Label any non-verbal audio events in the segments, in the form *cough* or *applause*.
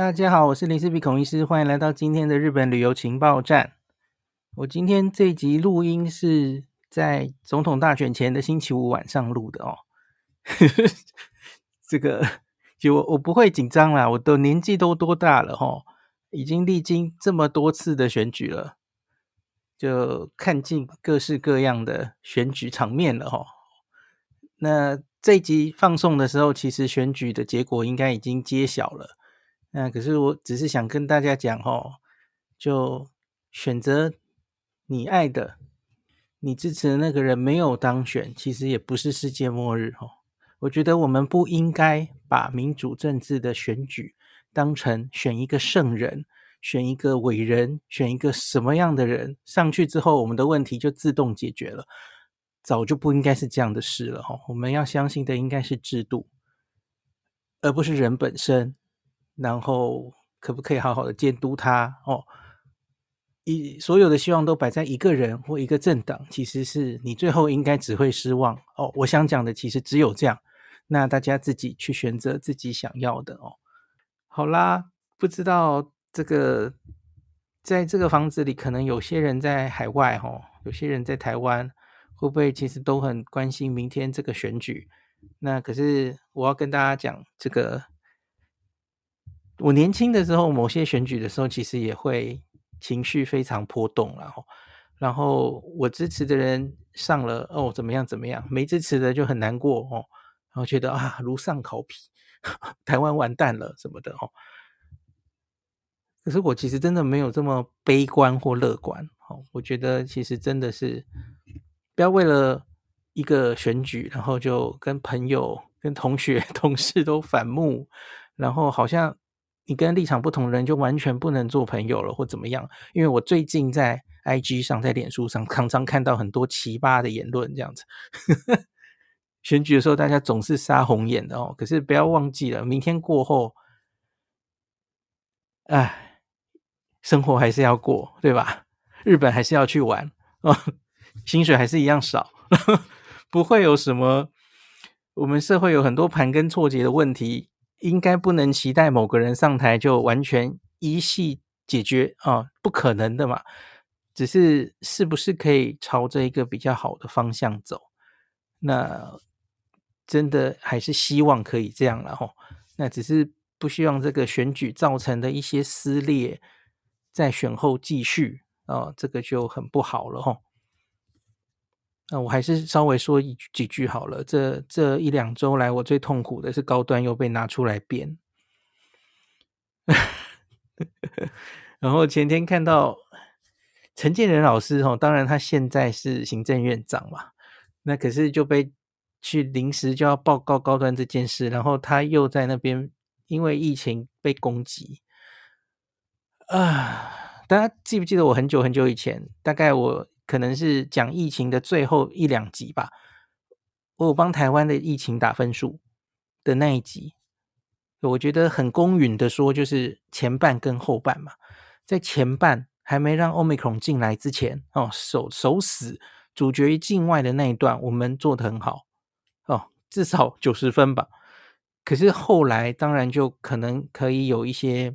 大家好，我是林氏璧孔医师，欢迎来到今天的日本旅游情报站。我今天这集录音是在总统大选前的星期五晚上录的哦。*laughs* 这个就我我不会紧张啦，我的年纪都多大了齁，已经历经这么多次的选举了，就看尽各式各样的选举场面了齁。那这集放送的时候，其实选举的结果应该已经揭晓了。那可是我只是想跟大家讲哦，就选择你爱的、你支持的那个人没有当选，其实也不是世界末日哦。我觉得我们不应该把民主政治的选举当成选一个圣人、选一个伟人、选一个什么样的人上去之后，我们的问题就自动解决了。早就不应该是这样的事了哦。我们要相信的应该是制度，而不是人本身。然后可不可以好好的监督他哦？一所有的希望都摆在一个人或一个政党，其实是你最后应该只会失望哦。我想讲的其实只有这样，那大家自己去选择自己想要的哦。好啦，不知道这个在这个房子里，可能有些人在海外哦，有些人在台湾，会不会其实都很关心明天这个选举？那可是我要跟大家讲这个。我年轻的时候，某些选举的时候，其实也会情绪非常波动，然后，然后我支持的人上了哦，怎么样怎么样，没支持的就很难过哦，然后觉得啊，如丧考妣，*laughs* 台湾完蛋了什么的哦。可是我其实真的没有这么悲观或乐观哦，我觉得其实真的是不要为了一个选举，然后就跟朋友、跟同学、*laughs* 同事都反目，然后好像。你跟立场不同的人就完全不能做朋友了，或怎么样？因为我最近在 IG 上、在脸书上，常常看到很多奇葩的言论，这样子。*laughs* 选举的时候，大家总是杀红眼的哦。可是不要忘记了，明天过后，哎，生活还是要过，对吧？日本还是要去玩哦，薪水还是一样少，*laughs* 不会有什么。我们社会有很多盘根错节的问题。应该不能期待某个人上台就完全一系解决啊，不可能的嘛。只是是不是可以朝着一个比较好的方向走？那真的还是希望可以这样了吼。那只是不希望这个选举造成的一些撕裂在选后继续啊，这个就很不好了吼。那我还是稍微说一几句好了。这这一两周来，我最痛苦的是高端又被拿出来编。*laughs* 然后前天看到陈建仁老师哦，当然他现在是行政院长嘛，那可是就被去临时就要报告高端这件事，然后他又在那边因为疫情被攻击啊。大家记不记得我很久很久以前，大概我。可能是讲疫情的最后一两集吧，我有帮台湾的疫情打分数的那一集，我觉得很公允的说，就是前半跟后半嘛，在前半还没让 Omicron 进来之前，哦，守守死主角于境外的那一段，我们做得很好，哦，至少九十分吧。可是后来当然就可能可以有一些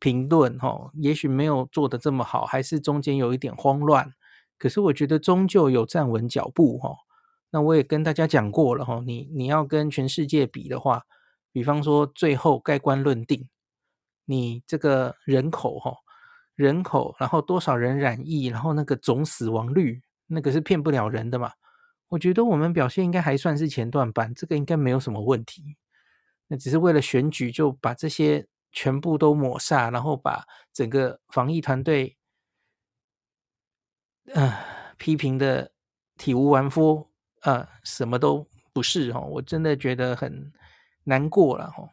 评论，哦，也许没有做的这么好，还是中间有一点慌乱。可是我觉得终究有站稳脚步哈，那我也跟大家讲过了哈，你你要跟全世界比的话，比方说最后盖棺论定，你这个人口哈，人口然后多少人染疫，然后那个总死亡率，那个是骗不了人的嘛。我觉得我们表现应该还算是前段班，这个应该没有什么问题。那只是为了选举就把这些全部都抹煞，然后把整个防疫团队。呃，批评的体无完肤，呃，什么都不是哈，我真的觉得很难过了哈。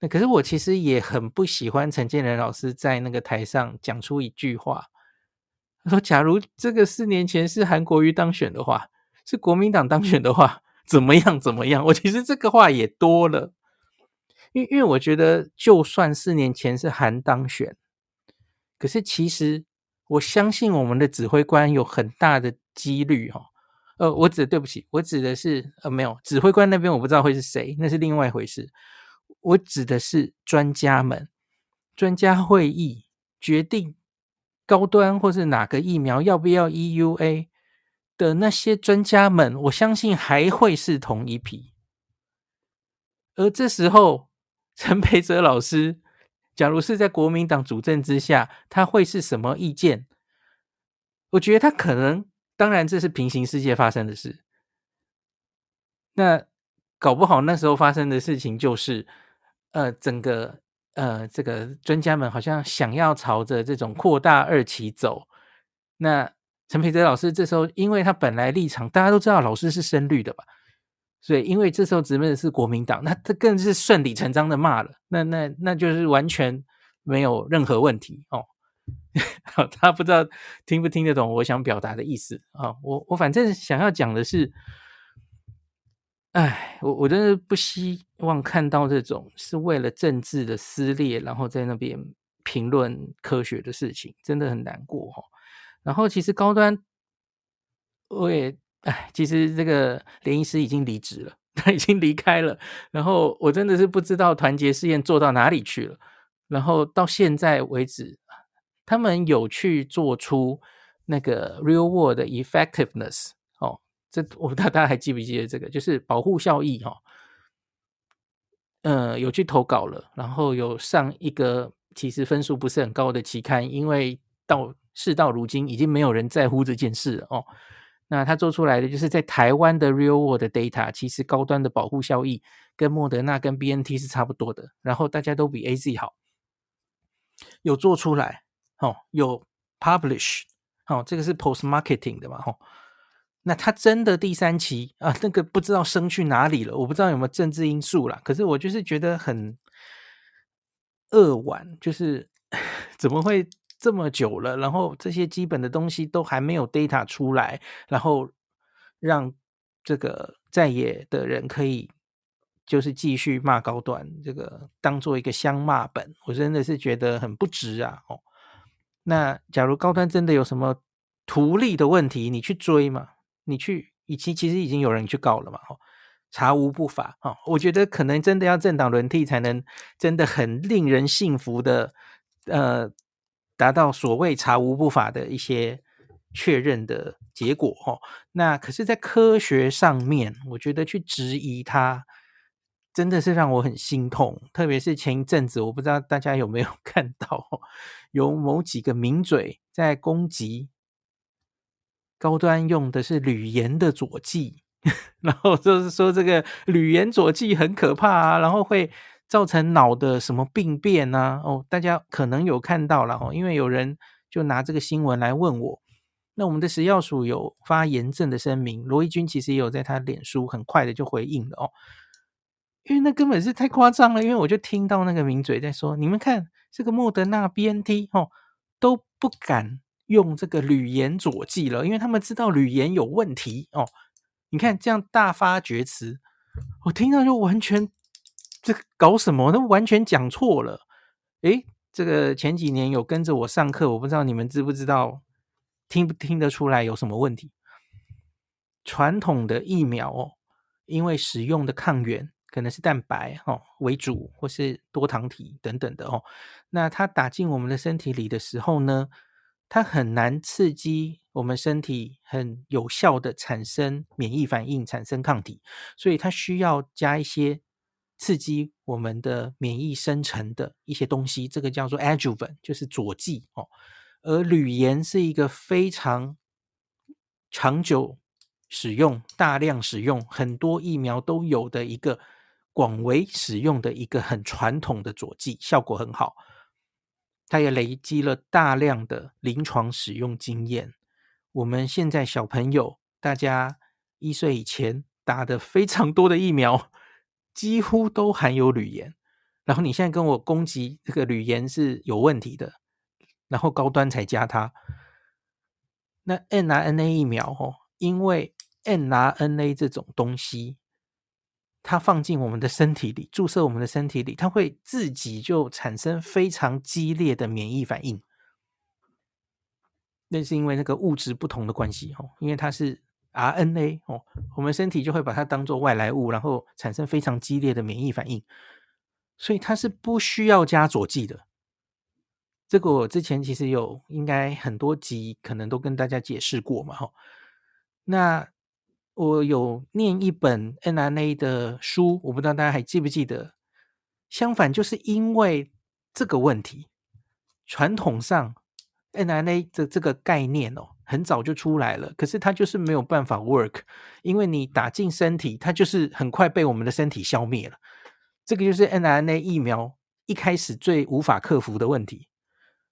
那可是我其实也很不喜欢陈建仁老师在那个台上讲出一句话，他说：“假如这个四年前是韩国瑜当选的话，是国民党当选的话，怎么样怎么样？”我其实这个话也多了，因为因为我觉得，就算四年前是韩当选，可是其实。我相信我们的指挥官有很大的几率哈，呃，我指对不起，我指的是呃没有指挥官那边我不知道会是谁，那是另外一回事。我指的是专家们，专家会议决定高端或是哪个疫苗要不要 EUA 的那些专家们，我相信还会是同一批。而这时候，陈培哲老师，假如是在国民党主政之下，他会是什么意见？我觉得他可能，当然这是平行世界发生的事。那搞不好那时候发生的事情就是，呃，整个呃这个专家们好像想要朝着这种扩大二期走。那陈培哲老师这时候，因为他本来立场大家都知道，老师是深绿的吧。所以，因为这时候执政的是国民党，那他更是顺理成章的骂了，那那那就是完全没有任何问题哦。*laughs* 他不知道听不听得懂我想表达的意思啊、哦？我我反正想要讲的是，哎，我我真的不希望看到这种是为了政治的撕裂，然后在那边评论科学的事情，真的很难过、哦。然后，其实高端我也。哎，其实这个连医师已经离职了，*laughs* 他已经离开了。然后我真的是不知道团结试验做到哪里去了。然后到现在为止，他们有去做出那个 real world effectiveness 哦，这我不知道大家还记不记得这个，就是保护效益哈、哦。嗯、呃，有去投稿了，然后有上一个其实分数不是很高的期刊，因为到事到如今已经没有人在乎这件事了哦。那他做出来的就是在台湾的 real world data，其实高端的保护效益跟莫德纳跟 BNT 是差不多的，然后大家都比 AZ 好，有做出来，哦，有 publish，哦，这个是 post marketing 的嘛，哦，那他真的第三期啊，那个不知道升去哪里了，我不知道有没有政治因素啦，可是我就是觉得很扼腕，就是 *laughs* 怎么会？这么久了，然后这些基本的东西都还没有 data 出来，然后让这个在野的人可以就是继续骂高端，这个当做一个相骂本，我真的是觉得很不值啊！哦，那假如高端真的有什么图利的问题，你去追嘛，你去，以及其实已经有人去告了嘛，哦，查无不法哦，我觉得可能真的要政党轮替才能真的很令人信服的，呃。达到所谓查无不法的一些确认的结果，哦，那可是，在科学上面，我觉得去质疑它，真的是让我很心痛。特别是前一阵子，我不知道大家有没有 *laughs* 看到，有某几个名嘴在攻击高端用的是铝盐的佐剂，*laughs* 然后就是说这个铝盐佐剂很可怕啊，然后会。造成脑的什么病变呢？哦，大家可能有看到了哦，因为有人就拿这个新闻来问我。那我们的食药署有发严正的声明，罗一军其实也有在他脸书很快的就回应了哦，因为那根本是太夸张了。因为我就听到那个名嘴在说，你们看这个莫德纳 BNT 哦都不敢用这个铝盐佐剂了，因为他们知道铝盐有问题哦。你看这样大发厥词，我听到就完全。这搞什么？那完全讲错了。诶，这个前几年有跟着我上课，我不知道你们知不知道，听不听得出来有什么问题？传统的疫苗哦，因为使用的抗原可能是蛋白哦为主，或是多糖体等等的哦，那它打进我们的身体里的时候呢，它很难刺激我们身体很有效的产生免疫反应，产生抗体，所以它需要加一些。刺激我们的免疫生成的一些东西，这个叫做 adjuvant，就是佐剂哦。而铝盐是一个非常长久使用、大量使用、很多疫苗都有的一个广为使用的一个很传统的佐剂，效果很好。它也累积了大量的临床使用经验。我们现在小朋友，大家一岁以前打的非常多的疫苗。几乎都含有铝盐，然后你现在跟我攻击这个铝盐是有问题的，然后高端才加它。那 mRNA 疫苗哦，因为 mRNA 这种东西，它放进我们的身体里，注射我们的身体里，它会自己就产生非常激烈的免疫反应。那是因为那个物质不同的关系哦，因为它是。RNA 哦，我们身体就会把它当做外来物，然后产生非常激烈的免疫反应，所以它是不需要加佐剂的。这个我之前其实有应该很多集可能都跟大家解释过嘛，哈。那我有念一本 NRA 的书，我不知道大家还记不记得。相反，就是因为这个问题，传统上 NRA 的这个概念哦，很早就出来了，可是它就是没有办法 work，因为你打进身体，它就是很快被我们的身体消灭了。这个就是 n r n a 疫苗一开始最无法克服的问题。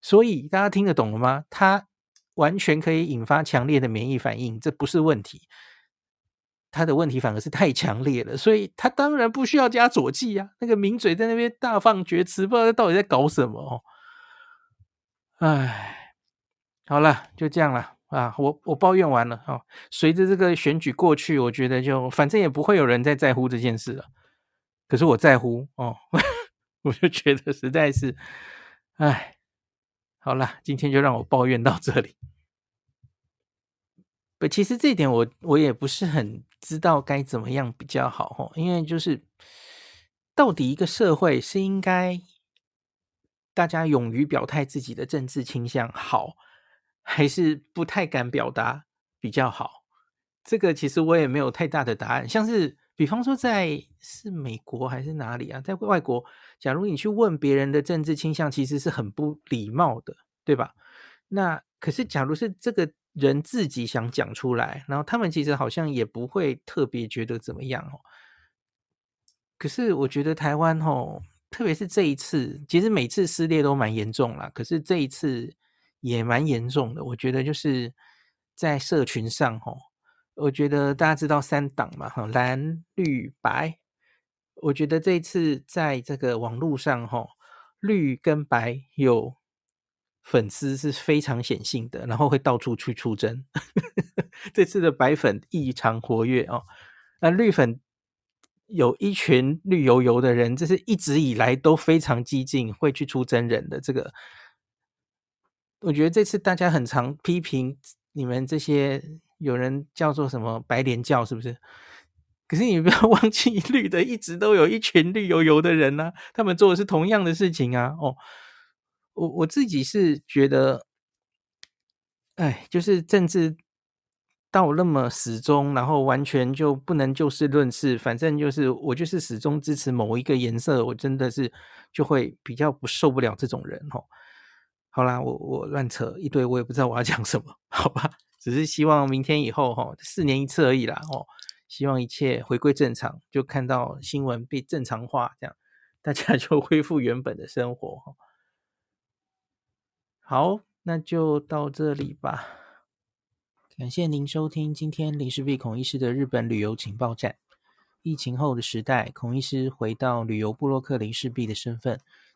所以大家听得懂了吗？它完全可以引发强烈的免疫反应，这不是问题。它的问题反而是太强烈了，所以它当然不需要加佐剂啊。那个名嘴在那边大放厥词，不知道他到底在搞什么哦。唉，好了，就这样了啊。我我抱怨完了哦。随着这个选举过去，我觉得就反正也不会有人再在乎这件事了。可是我在乎哦，*laughs* 我就觉得实在是，唉。好了，今天就让我抱怨到这里。不，其实这一点我我也不是很知道该怎么样比较好哦，因为就是到底一个社会是应该大家勇于表态自己的政治倾向好，还是不太敢表达比较好？这个其实我也没有太大的答案。像是比方说在是美国还是哪里啊，在外国。假如你去问别人的政治倾向，其实是很不礼貌的，对吧？那可是，假如是这个人自己想讲出来，然后他们其实好像也不会特别觉得怎么样哦。可是我觉得台湾哦，特别是这一次，其实每次撕裂都蛮严重啦，可是这一次也蛮严重的。我觉得就是在社群上哈，我觉得大家知道三党嘛，哈，蓝绿白。我觉得这次在这个网络上，哈，绿跟白有粉丝是非常显性的，然后会到处去出征。*laughs* 这次的白粉异常活跃哦，那绿粉有一群绿油油的人，这是一直以来都非常激进，会去出真人的这个。我觉得这次大家很常批评你们这些，有人叫做什么白莲教，是不是？可是你不要 *laughs* 忘记，绿的一直都有一群绿油油的人呢、啊，他们做的是同样的事情啊。哦，我我自己是觉得，哎，就是政治到那么始终，然后完全就不能就事论事，反正就是我就是始终支持某一个颜色，我真的是就会比较不受不了这种人哦。好啦，我我乱扯一堆，我也不知道我要讲什么，好吧？只是希望明天以后哈，四年一次而已啦，哦。希望一切回归正常，就看到新闻被正常化，这样大家 *laughs* 就恢复原本的生活。好，那就到这里吧。感谢您收听今天林氏璧孔医师的日本旅游情报站。疫情后的时代，孔医师回到旅游部落客林氏璧的身份，